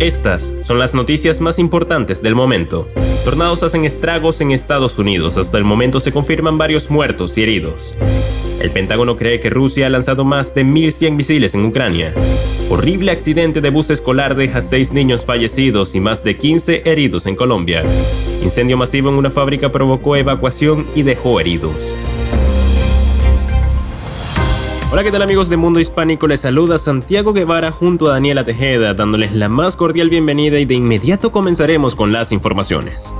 Estas son las noticias más importantes del momento. Tornados hacen estragos en Estados Unidos. Hasta el momento se confirman varios muertos y heridos. El Pentágono cree que Rusia ha lanzado más de 1.100 misiles en Ucrania. Horrible accidente de bus escolar deja 6 niños fallecidos y más de 15 heridos en Colombia. Incendio masivo en una fábrica provocó evacuación y dejó heridos. Hola, ¿qué tal amigos de Mundo Hispánico? Les saluda Santiago Guevara junto a Daniela Tejeda, dándoles la más cordial bienvenida y de inmediato comenzaremos con las informaciones.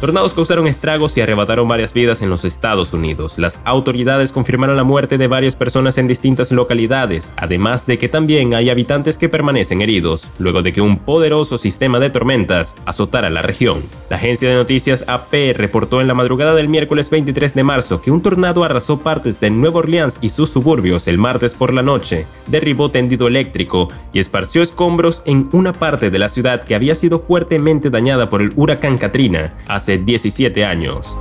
Tornados causaron estragos y arrebataron varias vidas en los Estados Unidos. Las autoridades confirmaron la muerte de varias personas en distintas localidades, además de que también hay habitantes que permanecen heridos, luego de que un poderoso sistema de tormentas azotara la región. La agencia de noticias AP reportó en la madrugada del miércoles 23 de marzo que un tornado arrasó partes de Nueva Orleans y sus suburbios el martes por la noche, derribó tendido eléctrico y esparció escombros en una parte de la ciudad que había sido fuertemente dañada por el huracán Katrina. 17 años.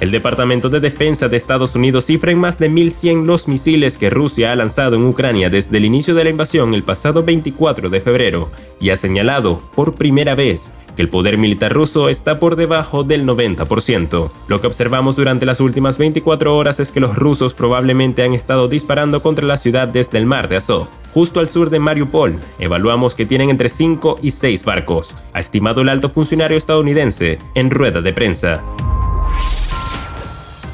El Departamento de Defensa de Estados Unidos cifra en más de 1.100 los misiles que Rusia ha lanzado en Ucrania desde el inicio de la invasión el pasado 24 de febrero y ha señalado por primera vez que el poder militar ruso está por debajo del 90%. Lo que observamos durante las últimas 24 horas es que los rusos probablemente han estado disparando contra la ciudad desde el mar de Azov. Justo al sur de Mariupol, evaluamos que tienen entre 5 y 6 barcos, ha estimado el alto funcionario estadounidense en rueda de prensa.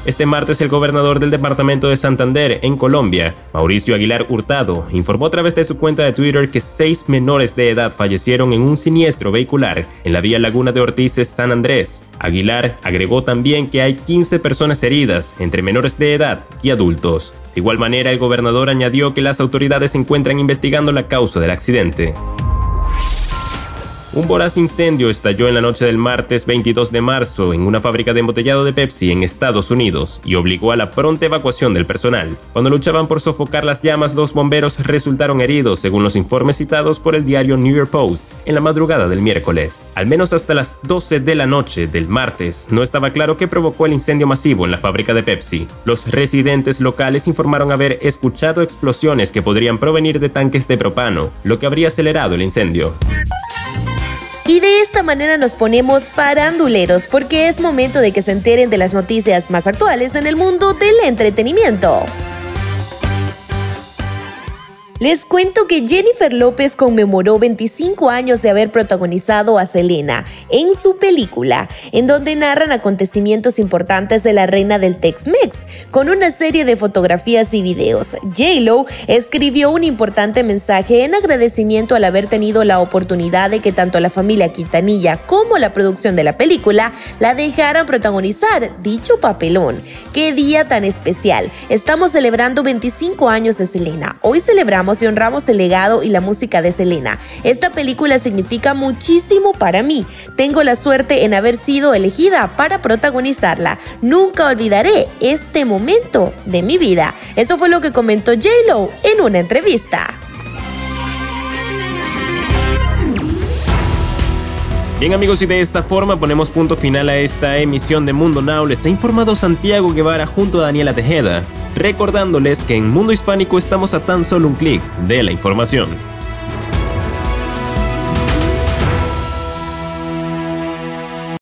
Este martes el gobernador del departamento de Santander, en Colombia, Mauricio Aguilar Hurtado, informó a través de su cuenta de Twitter que seis menores de edad fallecieron en un siniestro vehicular en la vía Laguna de Ortiz San Andrés. Aguilar agregó también que hay 15 personas heridas, entre menores de edad y adultos. De igual manera, el gobernador añadió que las autoridades se encuentran investigando la causa del accidente. Un voraz incendio estalló en la noche del martes 22 de marzo en una fábrica de embotellado de Pepsi en Estados Unidos y obligó a la pronta evacuación del personal. Cuando luchaban por sofocar las llamas, dos bomberos resultaron heridos, según los informes citados por el diario New York Post en la madrugada del miércoles. Al menos hasta las 12 de la noche del martes, no estaba claro qué provocó el incendio masivo en la fábrica de Pepsi. Los residentes locales informaron haber escuchado explosiones que podrían provenir de tanques de propano, lo que habría acelerado el incendio. Y de esta manera nos ponemos faranduleros porque es momento de que se enteren de las noticias más actuales en el mundo del entretenimiento. Les cuento que Jennifer López conmemoró 25 años de haber protagonizado a Selena en su película, en donde narran acontecimientos importantes de la reina del Tex-Mex, con una serie de fotografías y videos. J-Lo escribió un importante mensaje en agradecimiento al haber tenido la oportunidad de que tanto la familia Quintanilla como la producción de la película la dejaran protagonizar dicho papelón. ¡Qué día tan especial! Estamos celebrando 25 años de Selena. Hoy y honramos el legado y la música de Selena. Esta película significa muchísimo para mí. Tengo la suerte en haber sido elegida para protagonizarla. Nunca olvidaré este momento de mi vida. Eso fue lo que comentó J-Lo en una entrevista. Bien amigos y de esta forma ponemos punto final a esta emisión de Mundo Now. Les ha informado Santiago Guevara junto a Daniela Tejeda recordándoles que en Mundo Hispánico estamos a tan solo un clic de la información.